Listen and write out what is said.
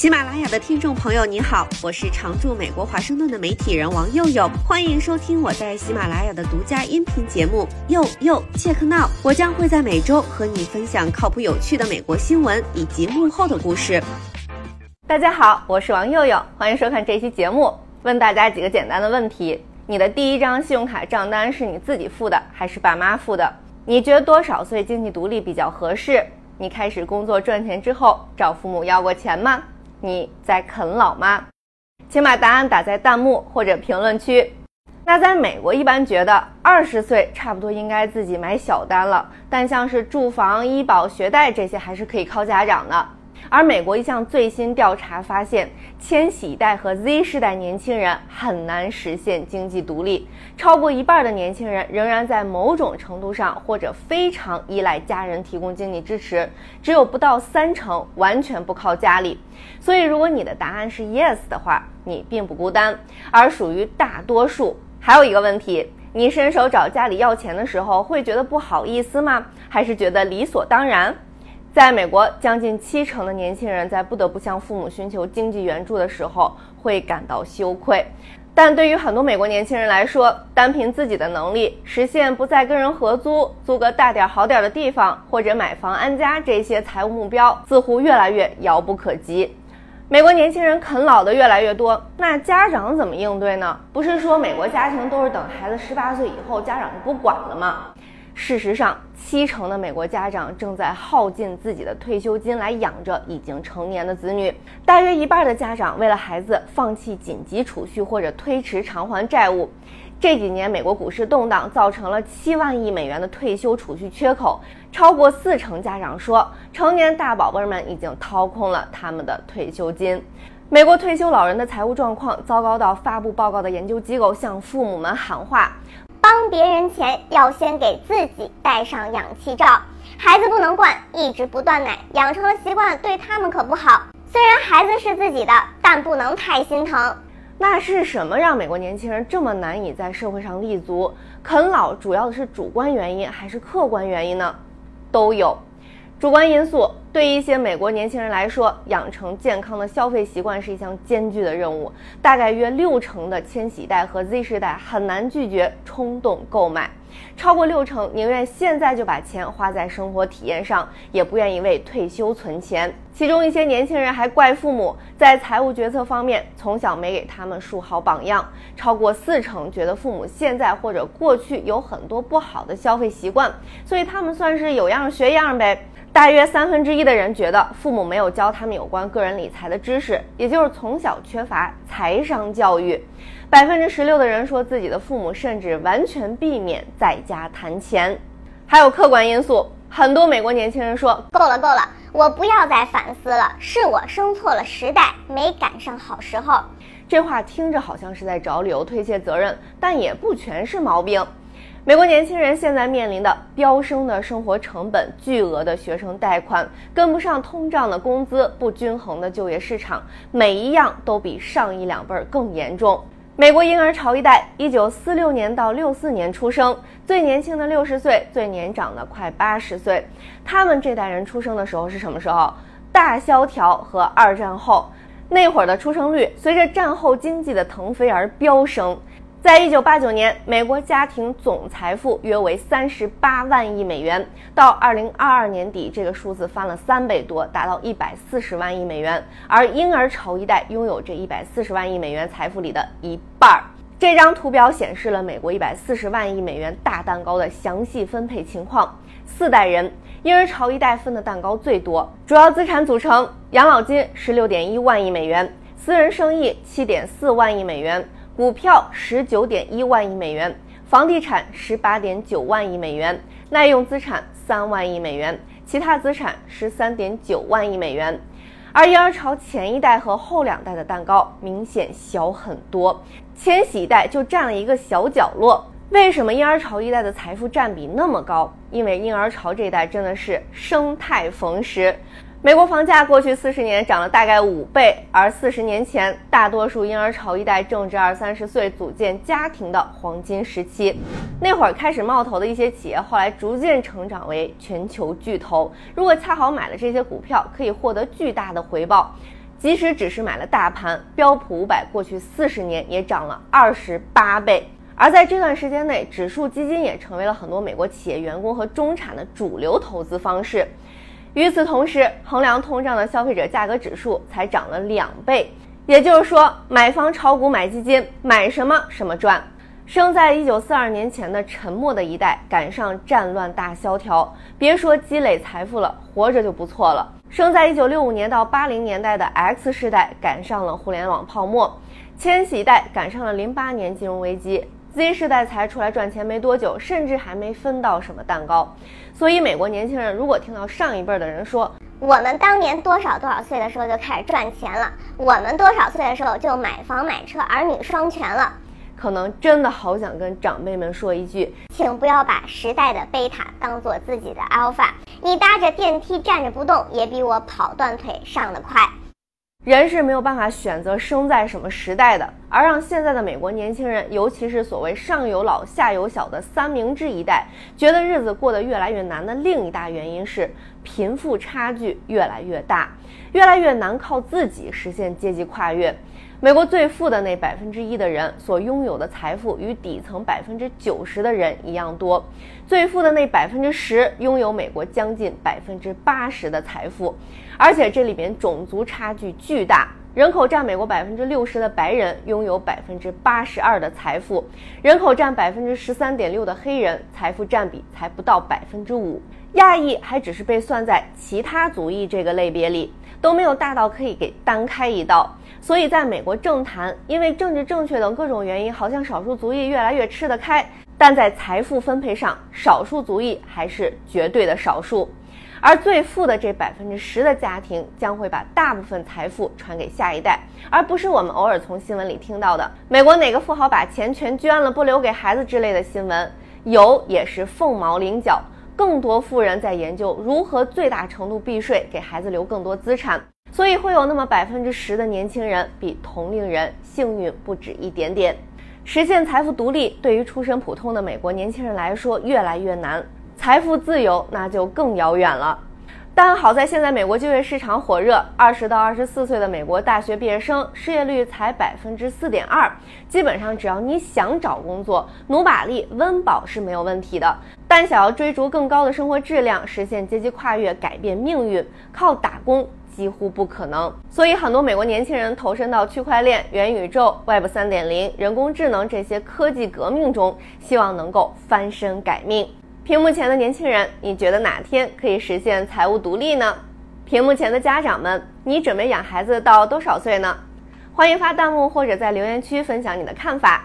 喜马拉雅的听众朋友，你好，我是常驻美国华盛顿的媒体人王佑佑，欢迎收听我在喜马拉雅的独家音频节目《佑佑切克闹》。我将会在每周和你分享靠谱有趣的美国新闻以及幕后的故事。大家好，我是王佑佑，欢迎收看这期节目。问大家几个简单的问题：你的第一张信用卡账单是你自己付的，还是爸妈付的？你觉得多少岁经济独立比较合适？你开始工作赚钱之后，找父母要过钱吗？你在啃老吗？请把答案打在弹幕或者评论区。那在美国，一般觉得二十岁差不多应该自己买小单了，但像是住房、医保、学贷这些还是可以靠家长的。而美国一项最新调查发现，千禧一代和 Z 世代年轻人很难实现经济独立，超过一半的年轻人仍然在某种程度上或者非常依赖家人提供经济支持，只有不到三成完全不靠家里。所以，如果你的答案是 Yes 的话，你并不孤单，而属于大多数。还有一个问题，你伸手找家里要钱的时候，会觉得不好意思吗？还是觉得理所当然？在美国，将近七成的年轻人在不得不向父母寻求经济援助的时候会感到羞愧，但对于很多美国年轻人来说，单凭自己的能力实现不再跟人合租、租个大点好点的地方或者买房安家这些财务目标，似乎越来越遥不可及。美国年轻人啃老的越来越多，那家长怎么应对呢？不是说美国家庭都是等孩子十八岁以后家长就不管了吗？事实上，七成的美国家长正在耗尽自己的退休金来养着已经成年的子女。大约一半的家长为了孩子放弃紧急储蓄或者推迟偿还债务。这几年美国股市动荡，造成了七万亿美元的退休储蓄缺口。超过四成家长说，成年大宝贝们已经掏空了他们的退休金。美国退休老人的财务状况糟糕到发布报告的研究机构向父母们喊话。别人前要先给自己戴上氧气罩。孩子不能惯，一直不断奶，养成了习惯，对他们可不好。虽然孩子是自己的，但不能太心疼。那是什么让美国年轻人这么难以在社会上立足？啃老主要的是主观原因还是客观原因呢？都有。主观因素对于一些美国年轻人来说，养成健康的消费习惯是一项艰巨的任务。大概约六成的千禧代和 Z 世代很难拒绝冲动购买，超过六成宁愿现在就把钱花在生活体验上，也不愿意为退休存钱。其中一些年轻人还怪父母在财务决策方面从小没给他们树好榜样。超过四成觉得父母现在或者过去有很多不好的消费习惯，所以他们算是有样学样呗。大约三分之一的人觉得父母没有教他们有关个人理财的知识，也就是从小缺乏财商教育。百分之十六的人说自己的父母甚至完全避免在家谈钱。还有客观因素，很多美国年轻人说够了够了，我不要再反思了，是我生错了时代，没赶上好时候。这话听着好像是在找理由推卸责任，但也不全是毛病。美国年轻人现在面临的飙升的生活成本、巨额的学生贷款、跟不上通胀的工资、不均衡的就业市场，每一样都比上一两辈儿更严重。美国婴儿潮一代，一九四六年到六四年出生，最年轻的六十岁，最年长的快八十岁。他们这代人出生的时候是什么时候？大萧条和二战后，那会儿的出生率随着战后经济的腾飞而飙升。在一九八九年，美国家庭总财富约为三十八万亿美元。到二零二二年底，这个数字翻了三倍多，达到一百四十万亿美元。而婴儿潮一代拥有这一百四十万亿美元财富里的一半儿。这张图表显示了美国一百四十万亿美元大蛋糕的详细分配情况。四代人，婴儿潮一代分的蛋糕最多。主要资产组成：养老金十六点一万亿美元，私人生意七点四万亿美元。股票十九点一万亿美元，房地产十八点九万亿美元，耐用资产三万亿美元，其他资产十三点九万亿美元。而婴儿潮前一代和后两代的蛋糕明显小很多，千禧一代就占了一个小角落。为什么婴儿潮一代的财富占比那么高？因为婴儿潮这一代真的是生态逢时。美国房价过去四十年涨了大概五倍，而四十年前，大多数婴儿潮一代正值二三十岁组建家庭的黄金时期。那会儿开始冒头的一些企业，后来逐渐成长为全球巨头。如果恰好买了这些股票，可以获得巨大的回报。即使只是买了大盘，标普五百过去四十年也涨了二十八倍。而在这段时间内，指数基金也成为了很多美国企业员工和中产的主流投资方式。与此同时，衡量通胀的消费者价格指数才涨了两倍。也就是说，买房、炒股、买基金，买什么什么赚。生在一九四二年前的沉默的一代，赶上战乱大萧条，别说积累财富了，活着就不错了。生在一九六五年到八零年代的 X 世代，赶上了互联网泡沫；千禧一代赶上了零八年金融危机；Z 世代才出来赚钱没多久，甚至还没分到什么蛋糕。所以，美国年轻人如果听到上一辈的人说，我们当年多少多少岁的时候就开始赚钱了，我们多少岁的时候就买房买车，儿女双全了。可能真的好想跟长辈们说一句，请不要把时代的贝塔当做自己的 alpha。你搭着电梯站着不动，也比我跑断腿上得快。人是没有办法选择生在什么时代的，而让现在的美国年轻人，尤其是所谓上有老下有小的三明治一代，觉得日子过得越来越难的另一大原因是贫富差距越来越大，越来越难靠自己实现阶级跨越。美国最富的那百分之一的人所拥有的财富与底层百分之九十的人一样多，最富的那百分之十拥有美国将近百分之八十的财富，而且这里边种族差距巨大，人口占美国百分之六十的白人拥有百分之八十二的财富，人口占百分之十三点六的黑人财富占比才不到百分之五，亚裔还只是被算在其他族裔这个类别里，都没有大到可以给单开一道。所以，在美国政坛，因为政治正确等各种原因，好像少数族裔越来越吃得开，但在财富分配上，少数族裔还是绝对的少数。而最富的这百分之十的家庭，将会把大部分财富传给下一代，而不是我们偶尔从新闻里听到的美国哪个富豪把钱全捐了，不留给孩子之类的新闻。有也是凤毛麟角，更多富人在研究如何最大程度避税，给孩子留更多资产。所以会有那么百分之十的年轻人比同龄人幸运不止一点点，实现财富独立对于出身普通的美国年轻人来说越来越难，财富自由那就更遥远了。但好在现在美国就业市场火热，二十到二十四岁的美国大学毕业生失业率才百分之四点二，基本上只要你想找工作，努把力温饱是没有问题的。但想要追逐更高的生活质量，实现阶级跨越，改变命运，靠打工。几乎不可能，所以很多美国年轻人投身到区块链、元宇宙、Web 三点零、人工智能这些科技革命中，希望能够翻身改命。屏幕前的年轻人，你觉得哪天可以实现财务独立呢？屏幕前的家长们，你准备养孩子到多少岁呢？欢迎发弹幕或者在留言区分享你的看法。